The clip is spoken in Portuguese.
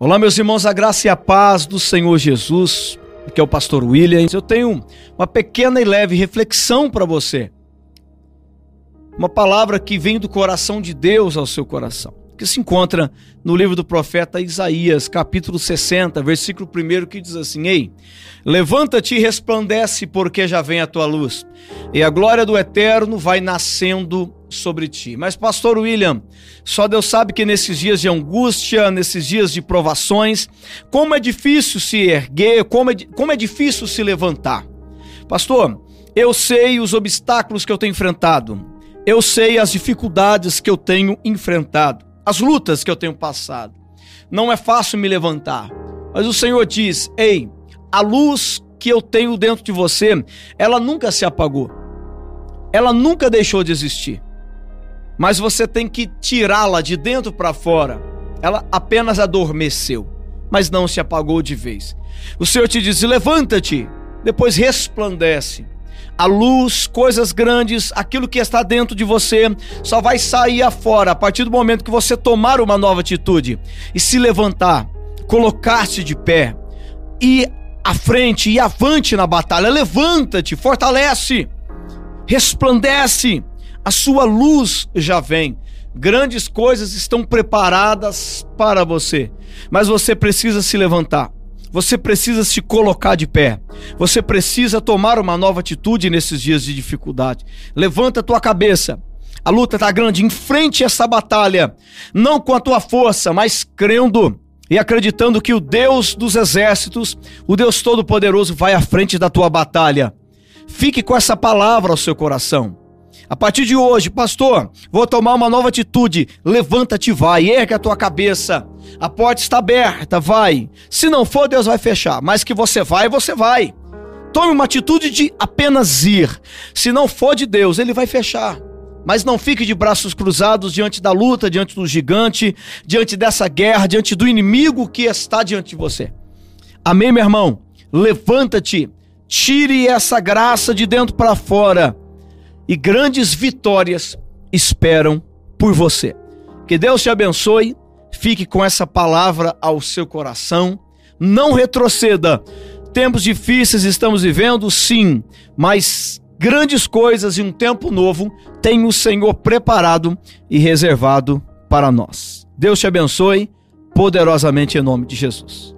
Olá, meus irmãos, a graça e a paz do Senhor Jesus, que é o pastor Williams. Eu tenho uma pequena e leve reflexão para você. Uma palavra que vem do coração de Deus ao seu coração, que se encontra no livro do profeta Isaías, capítulo 60, versículo 1, que diz assim: Ei, levanta-te e resplandece, porque já vem a tua luz, e a glória do eterno vai nascendo sobre ti. Mas, pastor William, só Deus sabe que nesses dias de angústia, nesses dias de provações, como é difícil se erguer, como é, como é difícil se levantar. Pastor, eu sei os obstáculos que eu tenho enfrentado, eu sei as dificuldades que eu tenho enfrentado, as lutas que eu tenho passado. Não é fácil me levantar, mas o Senhor diz: ei, a luz que eu tenho dentro de você, ela nunca se apagou, ela nunca deixou de existir mas você tem que tirá-la de dentro para fora. Ela apenas adormeceu, mas não se apagou de vez. O Senhor te diz: levanta-te, depois resplandece. A luz, coisas grandes, aquilo que está dentro de você, só vai sair afora a partir do momento que você tomar uma nova atitude e se levantar, colocar-se de pé, ir à frente e avante na batalha. Levanta-te, fortalece, resplandece a sua luz já vem. Grandes coisas estão preparadas para você, mas você precisa se levantar. Você precisa se colocar de pé. Você precisa tomar uma nova atitude nesses dias de dificuldade. Levanta a tua cabeça. A luta está grande. Enfrente essa batalha. Não com a tua força, mas crendo e acreditando que o Deus dos exércitos, o Deus Todo-Poderoso, vai à frente da tua batalha. Fique com essa palavra ao seu coração. A partir de hoje, pastor, vou tomar uma nova atitude. Levanta-te, vai, ergue a tua cabeça. A porta está aberta, vai. Se não for, Deus vai fechar. Mas que você vai, você vai. Tome uma atitude de apenas ir. Se não for de Deus, ele vai fechar. Mas não fique de braços cruzados diante da luta, diante do gigante, diante dessa guerra, diante do inimigo que está diante de você. Amém, meu irmão? Levanta-te, tire essa graça de dentro para fora e grandes vitórias esperam por você. Que Deus te abençoe, fique com essa palavra ao seu coração, não retroceda. Tempos difíceis estamos vivendo, sim, mas grandes coisas e um tempo novo tem o Senhor preparado e reservado para nós. Deus te abençoe poderosamente em nome de Jesus.